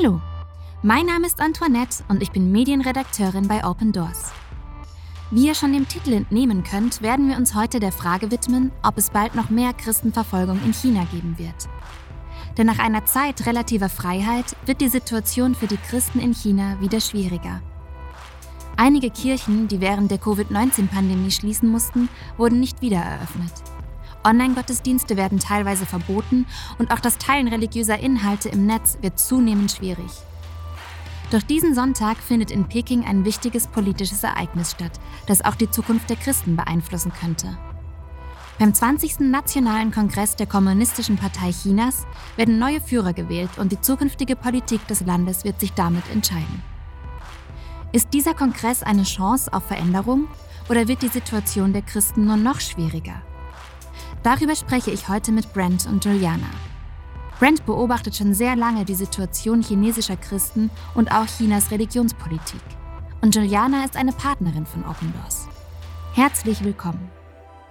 Hallo, mein Name ist Antoinette und ich bin Medienredakteurin bei Open Doors. Wie ihr schon dem Titel entnehmen könnt, werden wir uns heute der Frage widmen, ob es bald noch mehr Christenverfolgung in China geben wird. Denn nach einer Zeit relativer Freiheit wird die Situation für die Christen in China wieder schwieriger. Einige Kirchen, die während der Covid-19-Pandemie schließen mussten, wurden nicht wieder eröffnet. Online-Gottesdienste werden teilweise verboten und auch das Teilen religiöser Inhalte im Netz wird zunehmend schwierig. Doch diesen Sonntag findet in Peking ein wichtiges politisches Ereignis statt, das auch die Zukunft der Christen beeinflussen könnte. Beim 20. Nationalen Kongress der Kommunistischen Partei Chinas werden neue Führer gewählt und die zukünftige Politik des Landes wird sich damit entscheiden. Ist dieser Kongress eine Chance auf Veränderung oder wird die Situation der Christen nur noch schwieriger? Darüber spreche ich heute mit Brent und Juliana. Brent beobachtet schon sehr lange die Situation chinesischer Christen und auch Chinas Religionspolitik. Und Juliana ist eine Partnerin von Open Doors. Herzlich willkommen.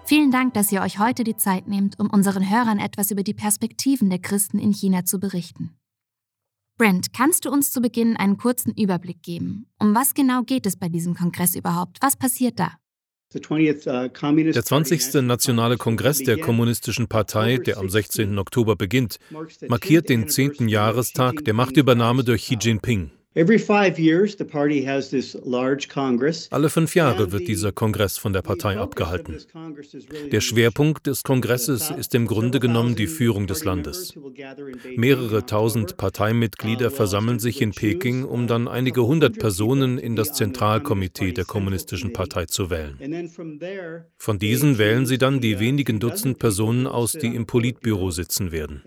Vielen Dank, dass ihr euch heute die Zeit nehmt, um unseren Hörern etwas über die Perspektiven der Christen in China zu berichten. Brent, kannst du uns zu Beginn einen kurzen Überblick geben? Um was genau geht es bei diesem Kongress überhaupt? Was passiert da? Uh, der 20. Nationale Kongress der Kommunistischen Partei, der am 16. Oktober beginnt, markiert den 10. Jahrestag der Machtübernahme durch Xi Jinping. Alle fünf Jahre wird dieser Kongress von der Partei abgehalten. Der Schwerpunkt des Kongresses ist im Grunde genommen die Führung des Landes. Mehrere tausend Parteimitglieder versammeln sich in Peking, um dann einige hundert Personen in das Zentralkomitee der Kommunistischen Partei zu wählen. Von diesen wählen sie dann die wenigen Dutzend Personen aus, die im Politbüro sitzen werden.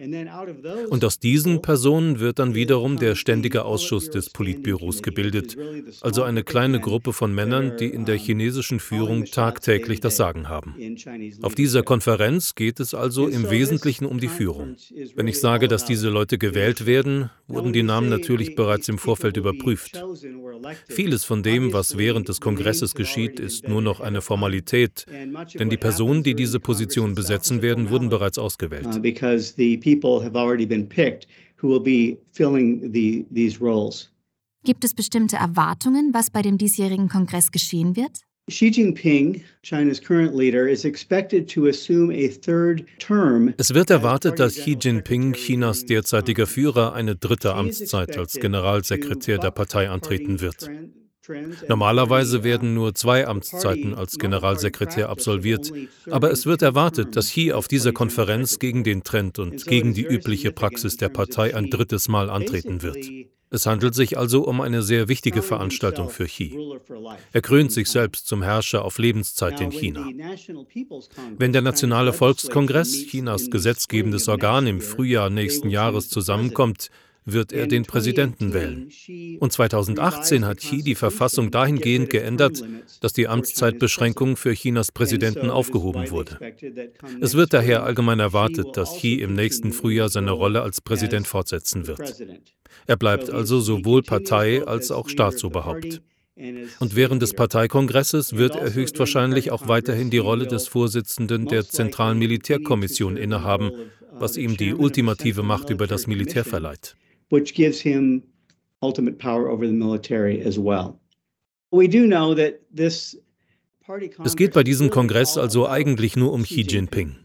Und aus diesen Personen wird dann wiederum der Ständige Ausschuss des Politbüros gebildet, also eine kleine Gruppe von Männern, die in der chinesischen Führung tagtäglich das Sagen haben. Auf dieser Konferenz geht es also im Wesentlichen um die Führung. Wenn ich sage, dass diese Leute gewählt werden, wurden die Namen natürlich bereits im Vorfeld überprüft. Vieles von dem, was während des Kongresses geschieht, ist nur noch eine Formalität, denn die Personen, die diese Position besetzen werden, wurden bereits ausgewählt. who will be filling the, these roles. Gibt es bestimmte Erwartungen, was bei dem diesjährigen Kongress geschehen wird? Xi Jinping, China's current leader, is expected to assume a third term. Es wird erwartet, dass Xi Jinping, Chinas derzeitiger Führer, eine dritte Amtszeit als Generalsekretär der Partei antreten wird. Normalerweise werden nur zwei Amtszeiten als Generalsekretär absolviert, aber es wird erwartet, dass Xi auf dieser Konferenz gegen den Trend und gegen die übliche Praxis der Partei ein drittes Mal antreten wird. Es handelt sich also um eine sehr wichtige Veranstaltung für Xi. Er krönt sich selbst zum Herrscher auf Lebenszeit in China. Wenn der Nationale Volkskongress, Chinas gesetzgebendes Organ, im Frühjahr nächsten Jahres zusammenkommt, wird er den Präsidenten wählen. Und 2018 hat Xi die Verfassung dahingehend geändert, dass die Amtszeitbeschränkung für Chinas Präsidenten aufgehoben wurde. Es wird daher allgemein erwartet, dass Xi im nächsten Frühjahr seine Rolle als Präsident fortsetzen wird. Er bleibt also sowohl Partei als auch Staatsoberhaupt. Und während des Parteikongresses wird er höchstwahrscheinlich auch weiterhin die Rolle des Vorsitzenden der Zentralen Militärkommission innehaben, was ihm die ultimative Macht über das Militär verleiht. Which gives him ultimate power over the military as well. We do know that this es geht bei diesem Kongress also eigentlich nur um Xi Jinping.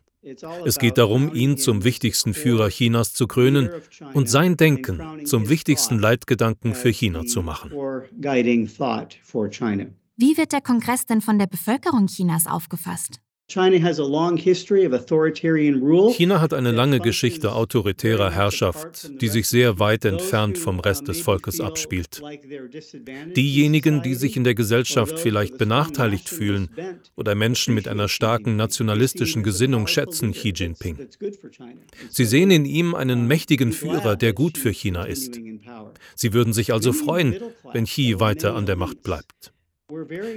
Es geht darum, ihn zum wichtigsten Führer Chinas zu krönen und sein Denken zum wichtigsten Leitgedanken für China zu machen. Wie wird der Kongress denn von der Bevölkerung Chinas aufgefasst? China hat eine lange Geschichte autoritärer Herrschaft, die sich sehr weit entfernt vom Rest des Volkes abspielt. Diejenigen, die sich in der Gesellschaft vielleicht benachteiligt fühlen oder Menschen mit einer starken nationalistischen Gesinnung schätzen Xi Jinping. Sie sehen in ihm einen mächtigen Führer, der gut für China ist. Sie würden sich also freuen, wenn Xi weiter an der Macht bleibt.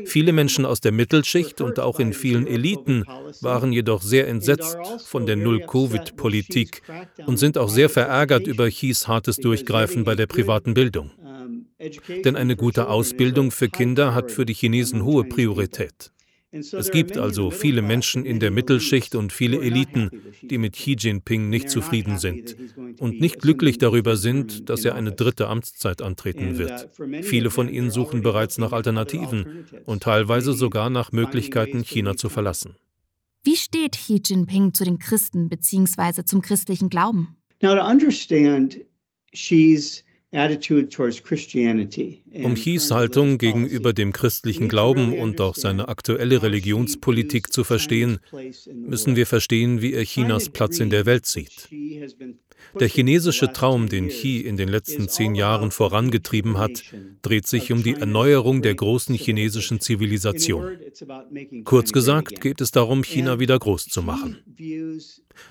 Viele Menschen aus der Mittelschicht und auch in vielen Eliten waren jedoch sehr entsetzt von der Null-Covid-Politik und sind auch sehr verärgert über Chis hartes Durchgreifen bei der privaten Bildung. Denn eine gute Ausbildung für Kinder hat für die Chinesen hohe Priorität. Es gibt also viele Menschen in der Mittelschicht und viele Eliten, die mit Xi Jinping nicht zufrieden sind und nicht glücklich darüber sind, dass er eine dritte Amtszeit antreten wird. Viele von ihnen suchen bereits nach Alternativen und teilweise sogar nach Möglichkeiten, China zu verlassen. Wie steht Xi Jinping zu den Christen bzw. zum christlichen Glauben? Now to understand Xi's um Haltung gegenüber dem christlichen Glauben und auch seine aktuelle Religionspolitik zu verstehen, müssen wir verstehen, wie er Chinas Platz in der Welt sieht. Der chinesische Traum, den Xi in den letzten zehn Jahren vorangetrieben hat, dreht sich um die Erneuerung der großen chinesischen Zivilisation. Kurz gesagt geht es darum, China wieder groß zu machen.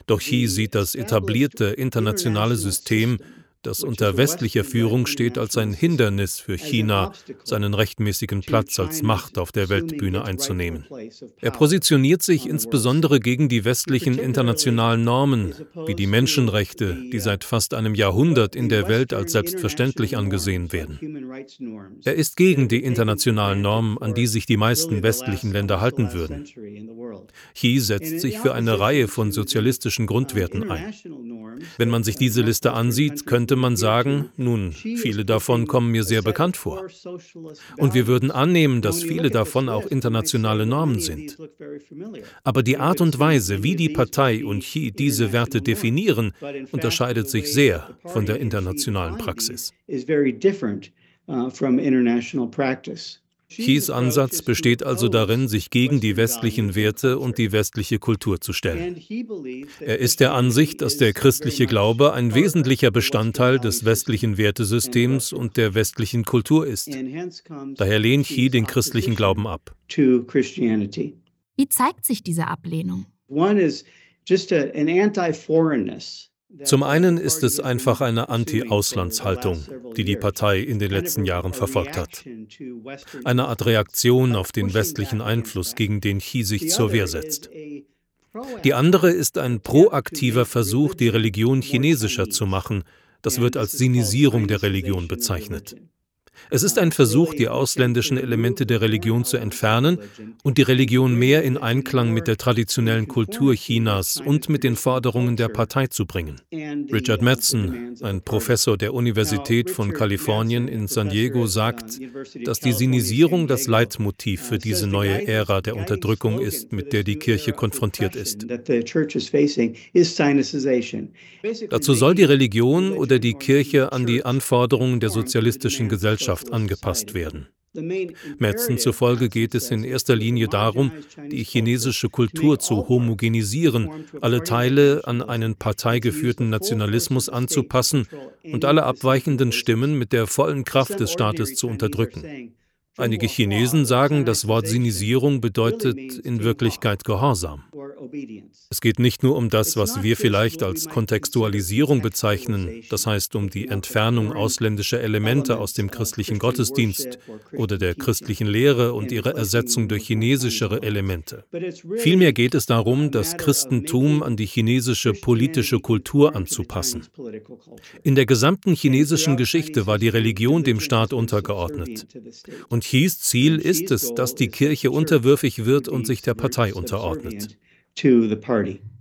Doch Xi sieht das etablierte internationale System das unter westlicher Führung steht, als ein Hindernis für China, seinen rechtmäßigen Platz als Macht auf der Weltbühne einzunehmen. Er positioniert sich insbesondere gegen die westlichen internationalen Normen, wie die Menschenrechte, die seit fast einem Jahrhundert in der Welt als selbstverständlich angesehen werden. Er ist gegen die internationalen Normen, an die sich die meisten westlichen Länder halten würden. Xi setzt sich für eine Reihe von sozialistischen Grundwerten ein. Wenn man sich diese Liste ansieht, könnte man sagen, nun, viele davon kommen mir sehr bekannt vor. Und wir würden annehmen, dass viele davon auch internationale Normen sind. Aber die Art und Weise, wie die Partei und Xi diese Werte definieren, unterscheidet sich sehr von der internationalen Praxis. Xis Ansatz besteht also darin, sich gegen die westlichen Werte und die westliche Kultur zu stellen. Er ist der Ansicht, dass der christliche Glaube ein wesentlicher Bestandteil des westlichen Wertesystems und der westlichen Kultur ist. Daher lehnt Xi den christlichen Glauben ab. Wie zeigt sich diese Ablehnung? One is just an anti-foreignness. Zum einen ist es einfach eine Anti-Auslandshaltung, die die Partei in den letzten Jahren verfolgt hat. Eine Art Reaktion auf den westlichen Einfluss, gegen den Xi sich zur Wehr setzt. Die andere ist ein proaktiver Versuch, die Religion chinesischer zu machen. Das wird als Sinisierung der Religion bezeichnet. Es ist ein Versuch, die ausländischen Elemente der Religion zu entfernen und die Religion mehr in Einklang mit der traditionellen Kultur Chinas und mit den Forderungen der Partei zu bringen. Richard Madsen, ein Professor der Universität von Kalifornien in San Diego, sagt, dass die Sinisierung das Leitmotiv für diese neue Ära der Unterdrückung ist, mit der die Kirche konfrontiert ist. Dazu soll die Religion oder die Kirche an die Anforderungen der sozialistischen Gesellschaft Gesellschaft angepasst werden. Metzen zufolge geht es in erster Linie darum, die chinesische Kultur zu homogenisieren, alle Teile an einen parteigeführten Nationalismus anzupassen und alle abweichenden Stimmen mit der vollen Kraft des Staates zu unterdrücken. Einige Chinesen sagen, das Wort Sinisierung bedeutet in Wirklichkeit Gehorsam. Es geht nicht nur um das, was wir vielleicht als Kontextualisierung bezeichnen, das heißt um die Entfernung ausländischer Elemente aus dem christlichen Gottesdienst oder der christlichen Lehre und ihre Ersetzung durch chinesischere Elemente. Vielmehr geht es darum, das Christentum an die chinesische politische Kultur anzupassen. In der gesamten chinesischen Geschichte war die Religion dem Staat untergeordnet. Und Chis Ziel ist es, dass die Kirche unterwürfig wird und sich der Partei unterordnet.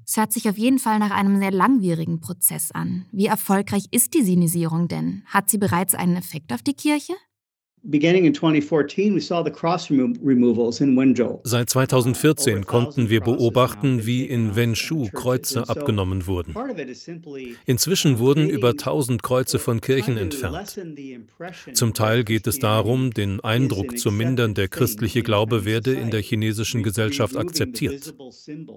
Es hört sich auf jeden Fall nach einem sehr langwierigen Prozess an. Wie erfolgreich ist die Sinisierung denn? Hat sie bereits einen Effekt auf die Kirche? Seit 2014 konnten wir beobachten, wie in Wenzhou Kreuze abgenommen wurden. Inzwischen wurden über 1000 Kreuze von Kirchen entfernt. Zum Teil geht es darum, den Eindruck zu mindern, der christliche Glaube werde in der chinesischen Gesellschaft akzeptiert.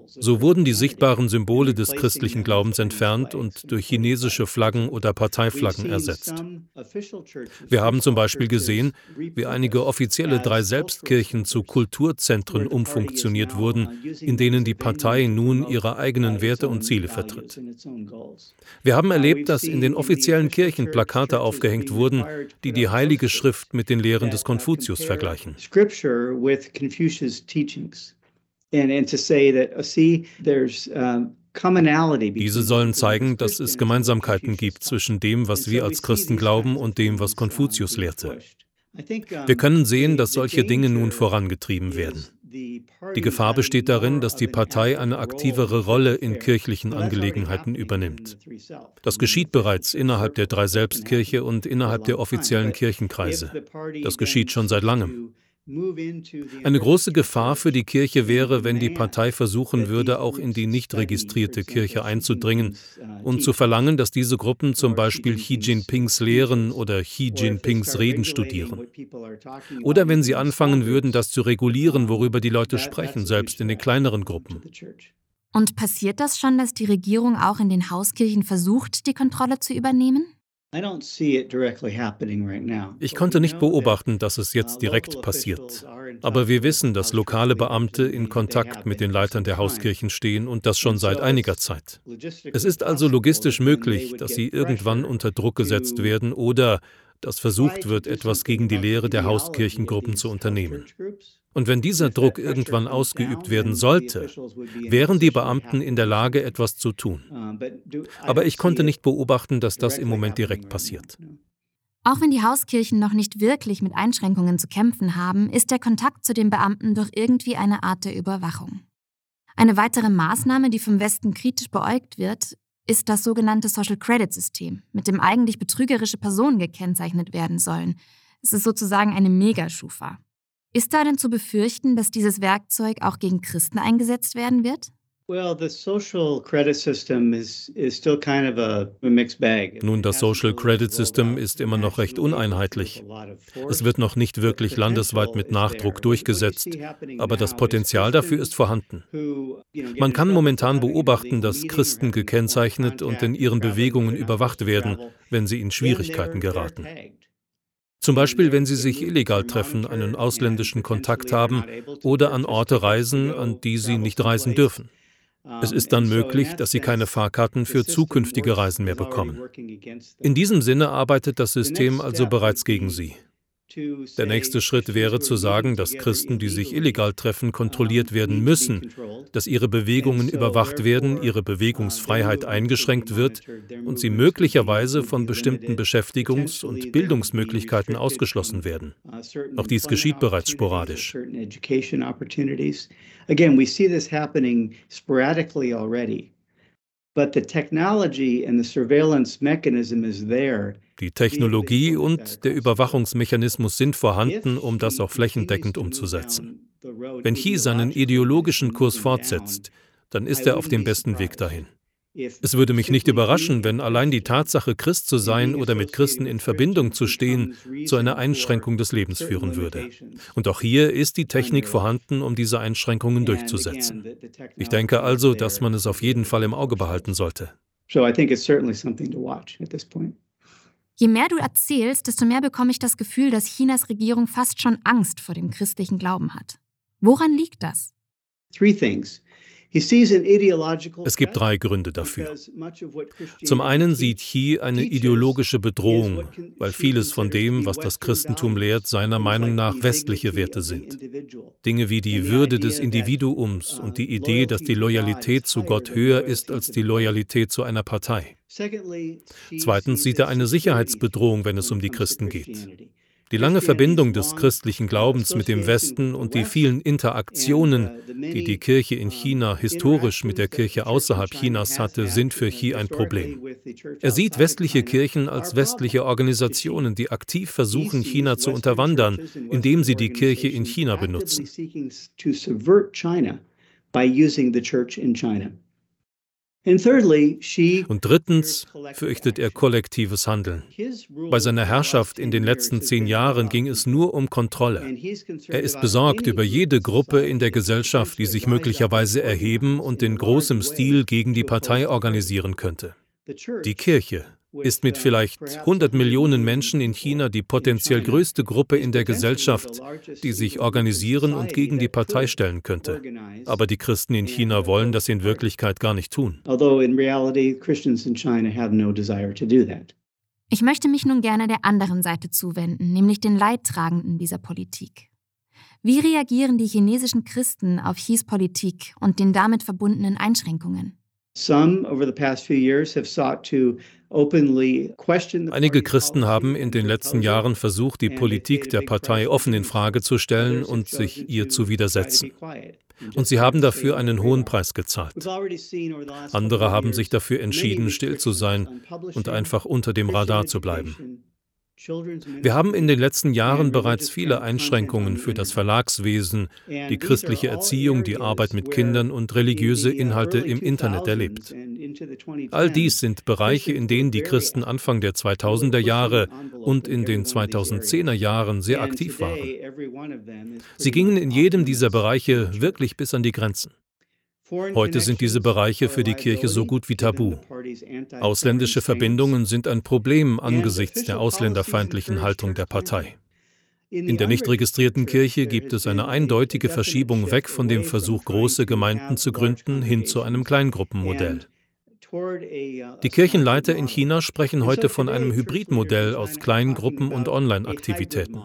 So wurden die sichtbaren Symbole des christlichen Glaubens entfernt und durch chinesische Flaggen oder Parteiflaggen ersetzt. Wir haben zum Beispiel gesehen, wie einige offizielle drei Selbstkirchen zu Kulturzentren umfunktioniert wurden, in denen die Partei nun ihre eigenen Werte und Ziele vertritt. Wir haben erlebt, dass in den offiziellen Kirchen Plakate aufgehängt wurden, die die Heilige Schrift mit den Lehren des Konfuzius vergleichen. Uh, diese sollen zeigen, dass es Gemeinsamkeiten gibt zwischen dem, was wir als Christen glauben und dem, was Konfuzius lehrte. Wir können sehen, dass solche Dinge nun vorangetrieben werden. Die Gefahr besteht darin, dass die Partei eine aktivere Rolle in kirchlichen Angelegenheiten übernimmt. Das geschieht bereits innerhalb der drei Selbstkirche und innerhalb der offiziellen Kirchenkreise. Das geschieht schon seit langem. Eine große Gefahr für die Kirche wäre, wenn die Partei versuchen würde, auch in die nicht registrierte Kirche einzudringen uh, und zu verlangen, dass diese Gruppen zum Beispiel Xi Jinpings Lehren oder Xi Jinpings Reden studieren. Oder wenn sie anfangen würden, das zu regulieren, worüber die Leute sprechen, selbst in den kleineren Gruppen. Und passiert das schon, dass die Regierung auch in den Hauskirchen versucht, die Kontrolle zu übernehmen? Ich konnte nicht beobachten, dass es jetzt uh, direkt passiert. Aber wir wissen, dass lokale Beamte in Kontakt mit den Leitern der Hauskirchen stehen und das schon seit einiger Zeit. Es ist also logistisch möglich, dass sie irgendwann unter Druck gesetzt werden oder dass versucht wird, etwas gegen die Lehre der Hauskirchengruppen zu unternehmen. Und wenn dieser Druck irgendwann ausgeübt werden sollte, wären die Beamten in der Lage, etwas zu tun. Aber ich konnte nicht beobachten, dass das im Moment direkt passiert. Auch wenn die Hauskirchen noch nicht wirklich mit Einschränkungen zu kämpfen haben, ist der Kontakt zu den Beamten doch irgendwie eine Art der Überwachung. Eine weitere Maßnahme, die vom Westen kritisch beäugt wird, ist das sogenannte Social Credit System, mit dem eigentlich betrügerische Personen gekennzeichnet werden sollen. Es ist sozusagen eine Megaschufa. Ist da denn zu befürchten, dass dieses Werkzeug auch gegen Christen eingesetzt werden wird? Nun, das Social Credit System ist immer noch recht uneinheitlich. Es wird noch nicht wirklich landesweit mit Nachdruck durchgesetzt, aber das Potenzial dafür ist vorhanden. Man kann momentan beobachten, dass Christen gekennzeichnet und in ihren Bewegungen überwacht werden, wenn sie in Schwierigkeiten geraten. Zum Beispiel, wenn sie sich illegal treffen, einen ausländischen Kontakt haben oder an Orte reisen, an die sie nicht reisen dürfen. Es ist dann möglich, dass sie keine Fahrkarten für zukünftige Reisen mehr bekommen. In diesem Sinne arbeitet das System also bereits gegen sie. Der nächste Schritt wäre zu sagen, dass Christen, die sich illegal treffen, kontrolliert werden müssen, dass ihre Bewegungen überwacht werden, ihre Bewegungsfreiheit eingeschränkt wird und sie möglicherweise von bestimmten Beschäftigungs- und Bildungsmöglichkeiten ausgeschlossen werden. Auch dies geschieht bereits sporadisch. Again, we see this happening sporadically already. But the technology and the surveillance mechanism is there die Technologie und der Überwachungsmechanismus sind vorhanden, um das auch flächendeckend umzusetzen. Wenn Xi seinen ideologischen Kurs fortsetzt, dann ist er auf dem besten Weg dahin. Es würde mich nicht überraschen, wenn allein die Tatsache, Christ zu sein oder mit Christen in Verbindung zu stehen, zu einer Einschränkung des Lebens führen würde. Und auch hier ist die Technik vorhanden, um diese Einschränkungen durchzusetzen. Ich denke also, dass man es auf jeden Fall im Auge behalten sollte. Je mehr du erzählst, desto mehr bekomme ich das Gefühl, dass Chinas Regierung fast schon Angst vor dem christlichen Glauben hat. Woran liegt das? Three things. Es gibt drei Gründe dafür. Zum einen sieht Xi eine ideologische Bedrohung, weil vieles von dem, was das Christentum lehrt, seiner Meinung nach westliche Werte sind. Dinge wie die Würde des Individuums und die Idee, dass die Loyalität zu Gott höher ist als die Loyalität zu einer Partei. Zweitens sieht er eine Sicherheitsbedrohung, wenn es um die Christen geht. Die lange Verbindung des christlichen Glaubens mit dem Westen und die vielen Interaktionen, die die Kirche in China historisch mit der Kirche außerhalb Chinas hatte, sind für Xi ein Problem. Er sieht westliche Kirchen als westliche Organisationen, die aktiv versuchen, China zu unterwandern, indem sie die Kirche in China benutzen. Und drittens fürchtet er kollektives Handeln. Bei seiner Herrschaft in den letzten zehn Jahren ging es nur um Kontrolle. Er ist besorgt über jede Gruppe in der Gesellschaft, die sich möglicherweise erheben und in großem Stil gegen die Partei organisieren könnte. Die Kirche ist mit vielleicht 100 Millionen Menschen in China die potenziell größte Gruppe in der Gesellschaft, die sich organisieren und gegen die Partei stellen könnte. Aber die Christen in China wollen das in Wirklichkeit gar nicht tun. Ich möchte mich nun gerne der anderen Seite zuwenden, nämlich den Leidtragenden dieser Politik. Wie reagieren die chinesischen Christen auf Xis Politik und den damit verbundenen Einschränkungen? Some over the past few years have sought to Einige Christen haben in den letzten Jahren versucht, die Politik der Partei offen in Frage zu stellen und sich ihr zu widersetzen. Und sie haben dafür einen hohen Preis gezahlt. Andere haben sich dafür entschieden, still zu sein und einfach unter dem Radar zu bleiben. Wir haben in den letzten Jahren bereits viele Einschränkungen für das Verlagswesen, die christliche Erziehung, die Arbeit mit Kindern und religiöse Inhalte im Internet erlebt. All dies sind Bereiche, in denen die Christen Anfang der 2000er Jahre und in den 2010er Jahren sehr aktiv waren. Sie gingen in jedem dieser Bereiche wirklich bis an die Grenzen. Heute sind diese Bereiche für die Kirche so gut wie tabu. Ausländische Verbindungen sind ein Problem angesichts der ausländerfeindlichen Haltung der Partei. In der nicht registrierten Kirche gibt es eine eindeutige Verschiebung weg von dem Versuch, große Gemeinden zu gründen, hin zu einem Kleingruppenmodell. Die Kirchenleiter in China sprechen heute von einem Hybridmodell aus Kleingruppen und Online-Aktivitäten.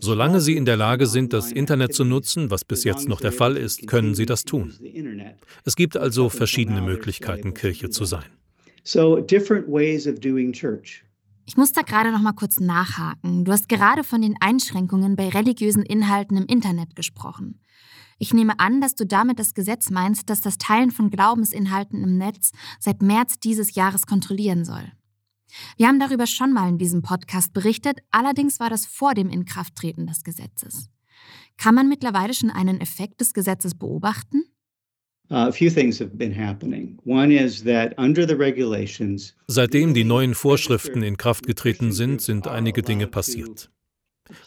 Solange sie in der Lage sind, das Internet zu nutzen, was bis jetzt noch der Fall ist, können sie das tun. Es gibt also verschiedene Möglichkeiten, Kirche zu sein. Ich muss da gerade noch mal kurz nachhaken. Du hast gerade von den Einschränkungen bei religiösen Inhalten im Internet gesprochen. Ich nehme an, dass du damit das Gesetz meinst, das das Teilen von Glaubensinhalten im Netz seit März dieses Jahres kontrollieren soll. Wir haben darüber schon mal in diesem Podcast berichtet, allerdings war das vor dem Inkrafttreten des Gesetzes. Kann man mittlerweile schon einen Effekt des Gesetzes beobachten? Seitdem die neuen Vorschriften in Kraft getreten sind, sind einige Dinge passiert.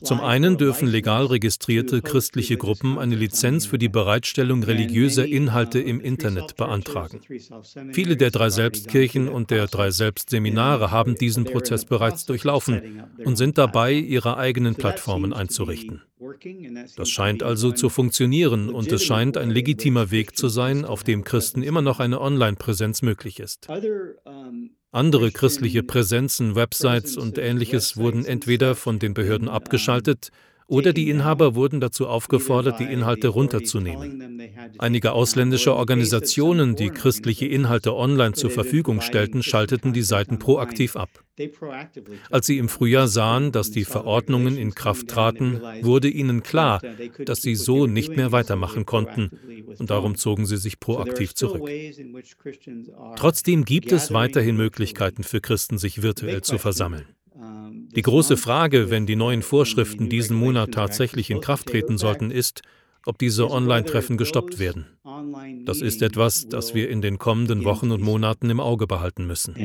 Zum einen dürfen legal registrierte christliche Gruppen eine Lizenz für die Bereitstellung religiöser Inhalte im Internet beantragen. Viele der drei Selbstkirchen und der drei Selbstseminare haben diesen Prozess bereits durchlaufen und sind dabei, ihre eigenen Plattformen einzurichten. Das scheint also zu funktionieren und es scheint ein legitimer Weg zu sein, auf dem Christen immer noch eine Online-Präsenz möglich ist. Andere christliche Präsenzen, Websites und ähnliches wurden entweder von den Behörden abgeschaltet oder die Inhaber wurden dazu aufgefordert, die Inhalte runterzunehmen. Einige ausländische Organisationen, die christliche Inhalte online zur Verfügung stellten, schalteten die Seiten proaktiv ab. Als sie im Frühjahr sahen, dass die Verordnungen in Kraft traten, wurde ihnen klar, dass sie so nicht mehr weitermachen konnten, und darum zogen sie sich proaktiv zurück. Trotzdem gibt es weiterhin Möglichkeiten für Christen, sich virtuell zu versammeln. Die große Frage, wenn die neuen Vorschriften diesen Monat tatsächlich in Kraft treten sollten, ist, ob diese Online-Treffen gestoppt werden. Das ist etwas, das wir in den kommenden Wochen und Monaten im Auge behalten müssen.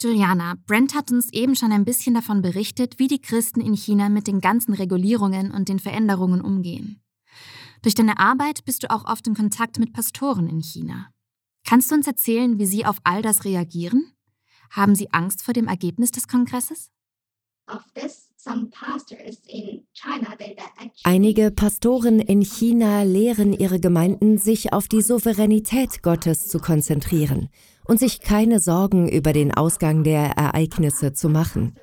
Juliana, Brent hat uns eben schon ein bisschen davon berichtet, wie die Christen in China mit den ganzen Regulierungen und den Veränderungen umgehen. Durch deine Arbeit bist du auch oft in Kontakt mit Pastoren in China. Kannst du uns erzählen, wie sie auf all das reagieren? Haben sie Angst vor dem Ergebnis des Kongresses? Einige Pastoren in China lehren ihre Gemeinden, sich auf die Souveränität Gottes zu konzentrieren und sich keine Sorgen über den Ausgang der Ereignisse zu machen.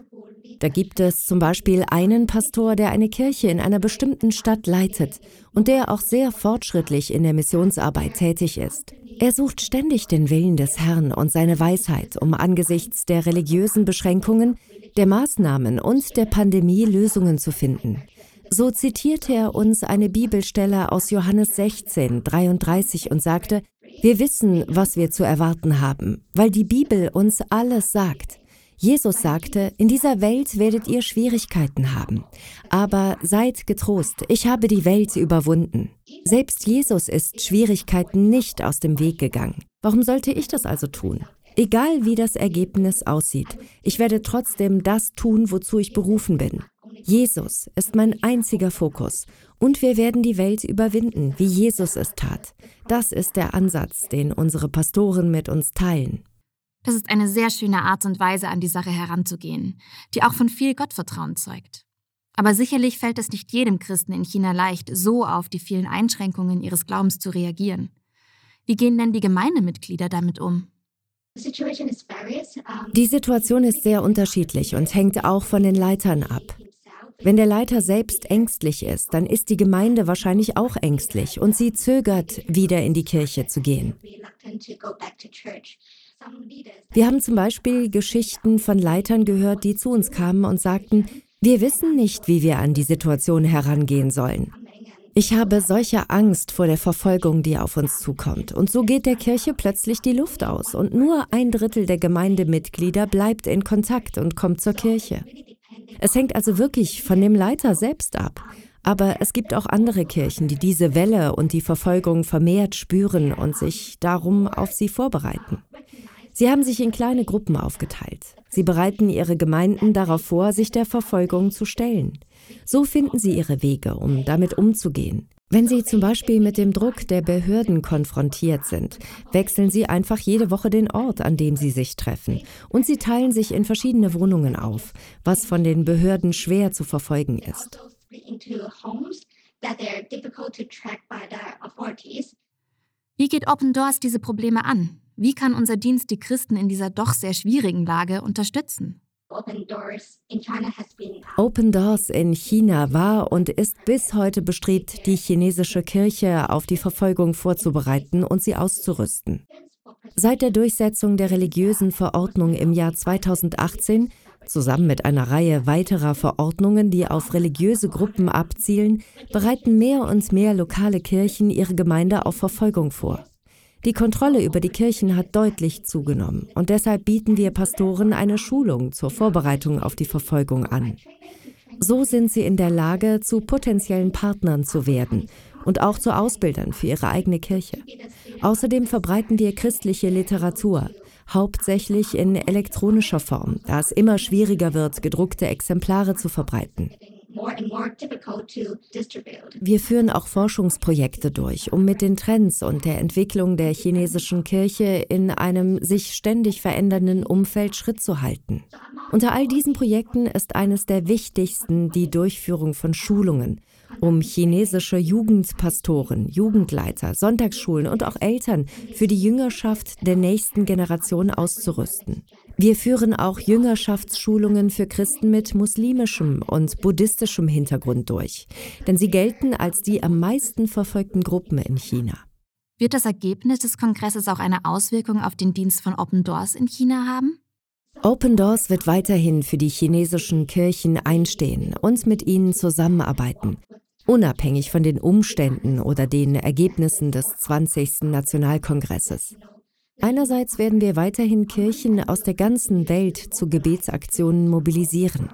Da gibt es zum Beispiel einen Pastor, der eine Kirche in einer bestimmten Stadt leitet und der auch sehr fortschrittlich in der Missionsarbeit tätig ist. Er sucht ständig den Willen des Herrn und seine Weisheit, um angesichts der religiösen Beschränkungen, der Maßnahmen und der Pandemie Lösungen zu finden. So zitierte er uns eine Bibelstelle aus Johannes 16, 33 und sagte, wir wissen, was wir zu erwarten haben, weil die Bibel uns alles sagt. Jesus sagte, in dieser Welt werdet ihr Schwierigkeiten haben, aber seid getrost, ich habe die Welt überwunden. Selbst Jesus ist Schwierigkeiten nicht aus dem Weg gegangen. Warum sollte ich das also tun? Egal wie das Ergebnis aussieht, ich werde trotzdem das tun, wozu ich berufen bin. Jesus ist mein einziger Fokus und wir werden die Welt überwinden, wie Jesus es tat. Das ist der Ansatz, den unsere Pastoren mit uns teilen. Das ist eine sehr schöne Art und Weise, an die Sache heranzugehen, die auch von viel Gottvertrauen zeugt. Aber sicherlich fällt es nicht jedem Christen in China leicht, so auf die vielen Einschränkungen ihres Glaubens zu reagieren. Wie gehen denn die Gemeindemitglieder damit um? Die Situation ist sehr unterschiedlich und hängt auch von den Leitern ab. Wenn der Leiter selbst ängstlich ist, dann ist die Gemeinde wahrscheinlich auch ängstlich und sie zögert, wieder in die Kirche zu gehen. Wir haben zum Beispiel Geschichten von Leitern gehört, die zu uns kamen und sagten, wir wissen nicht, wie wir an die Situation herangehen sollen. Ich habe solche Angst vor der Verfolgung, die auf uns zukommt. Und so geht der Kirche plötzlich die Luft aus. Und nur ein Drittel der Gemeindemitglieder bleibt in Kontakt und kommt zur Kirche. Es hängt also wirklich von dem Leiter selbst ab. Aber es gibt auch andere Kirchen, die diese Welle und die Verfolgung vermehrt spüren und sich darum auf sie vorbereiten. Sie haben sich in kleine Gruppen aufgeteilt. Sie bereiten ihre Gemeinden darauf vor, sich der Verfolgung zu stellen. So finden sie ihre Wege, um damit umzugehen. Wenn Sie zum Beispiel mit dem Druck der Behörden konfrontiert sind, wechseln Sie einfach jede Woche den Ort, an dem Sie sich treffen, und Sie teilen sich in verschiedene Wohnungen auf, was von den Behörden schwer zu verfolgen ist. Wie geht Open Doors diese Probleme an? Wie kann unser Dienst die Christen in dieser doch sehr schwierigen Lage unterstützen? Open Doors in China war und ist bis heute bestrebt, die chinesische Kirche auf die Verfolgung vorzubereiten und sie auszurüsten. Seit der Durchsetzung der religiösen Verordnung im Jahr 2018, zusammen mit einer Reihe weiterer Verordnungen, die auf religiöse Gruppen abzielen, bereiten mehr und mehr lokale Kirchen ihre Gemeinde auf Verfolgung vor. Die Kontrolle über die Kirchen hat deutlich zugenommen und deshalb bieten wir Pastoren eine Schulung zur Vorbereitung auf die Verfolgung an. So sind sie in der Lage, zu potenziellen Partnern zu werden und auch zu Ausbildern für ihre eigene Kirche. Außerdem verbreiten wir christliche Literatur, hauptsächlich in elektronischer Form, da es immer schwieriger wird, gedruckte Exemplare zu verbreiten. Wir führen auch Forschungsprojekte durch, um mit den Trends und der Entwicklung der chinesischen Kirche in einem sich ständig verändernden Umfeld Schritt zu halten. Unter all diesen Projekten ist eines der wichtigsten die Durchführung von Schulungen, um chinesische Jugendpastoren, Jugendleiter, Sonntagsschulen und auch Eltern für die Jüngerschaft der nächsten Generation auszurüsten. Wir führen auch Jüngerschaftsschulungen für Christen mit muslimischem und buddhistischem Hintergrund durch, denn sie gelten als die am meisten verfolgten Gruppen in China. Wird das Ergebnis des Kongresses auch eine Auswirkung auf den Dienst von Open Doors in China haben? Open Doors wird weiterhin für die chinesischen Kirchen einstehen und mit ihnen zusammenarbeiten, unabhängig von den Umständen oder den Ergebnissen des 20. Nationalkongresses. Einerseits werden wir weiterhin Kirchen aus der ganzen Welt zu Gebetsaktionen mobilisieren.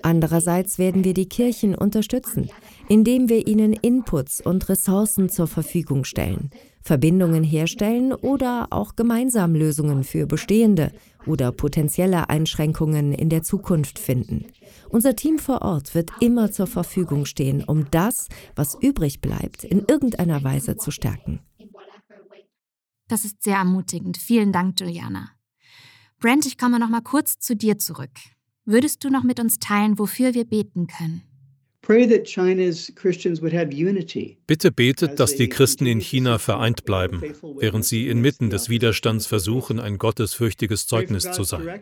Andererseits werden wir die Kirchen unterstützen, indem wir ihnen Inputs und Ressourcen zur Verfügung stellen, Verbindungen herstellen oder auch gemeinsam Lösungen für bestehende oder potenzielle Einschränkungen in der Zukunft finden. Unser Team vor Ort wird immer zur Verfügung stehen, um das, was übrig bleibt, in irgendeiner Weise zu stärken. Das ist sehr ermutigend. Vielen Dank, Juliana. Brent, ich komme noch mal kurz zu dir zurück. Würdest du noch mit uns teilen, wofür wir beten können? Bitte betet, dass die Christen in China vereint bleiben, während sie inmitten des Widerstands versuchen, ein gottesfürchtiges Zeugnis zu sein.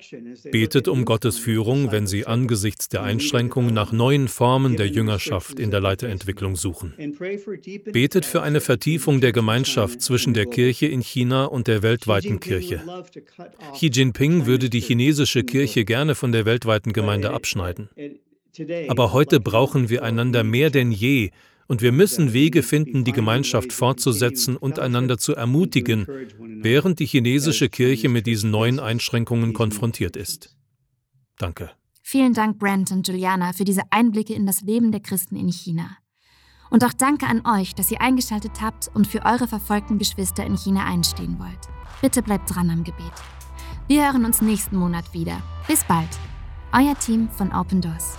Betet um Gottes Führung, wenn sie angesichts der Einschränkungen nach neuen Formen der Jüngerschaft in der Leiterentwicklung suchen. Betet für eine Vertiefung der Gemeinschaft zwischen der Kirche in China und der weltweiten Kirche. Xi Jinping würde die chinesische Kirche gerne von der weltweiten Gemeinde abschneiden. Aber heute brauchen wir einander mehr denn je und wir müssen Wege finden, die Gemeinschaft fortzusetzen und einander zu ermutigen, während die chinesische Kirche mit diesen neuen Einschränkungen konfrontiert ist. Danke. Vielen Dank, Brent und Juliana, für diese Einblicke in das Leben der Christen in China. Und auch danke an euch, dass ihr eingeschaltet habt und für eure verfolgten Geschwister in China einstehen wollt. Bitte bleibt dran am Gebet. Wir hören uns nächsten Monat wieder. Bis bald. Euer Team von Open Doors.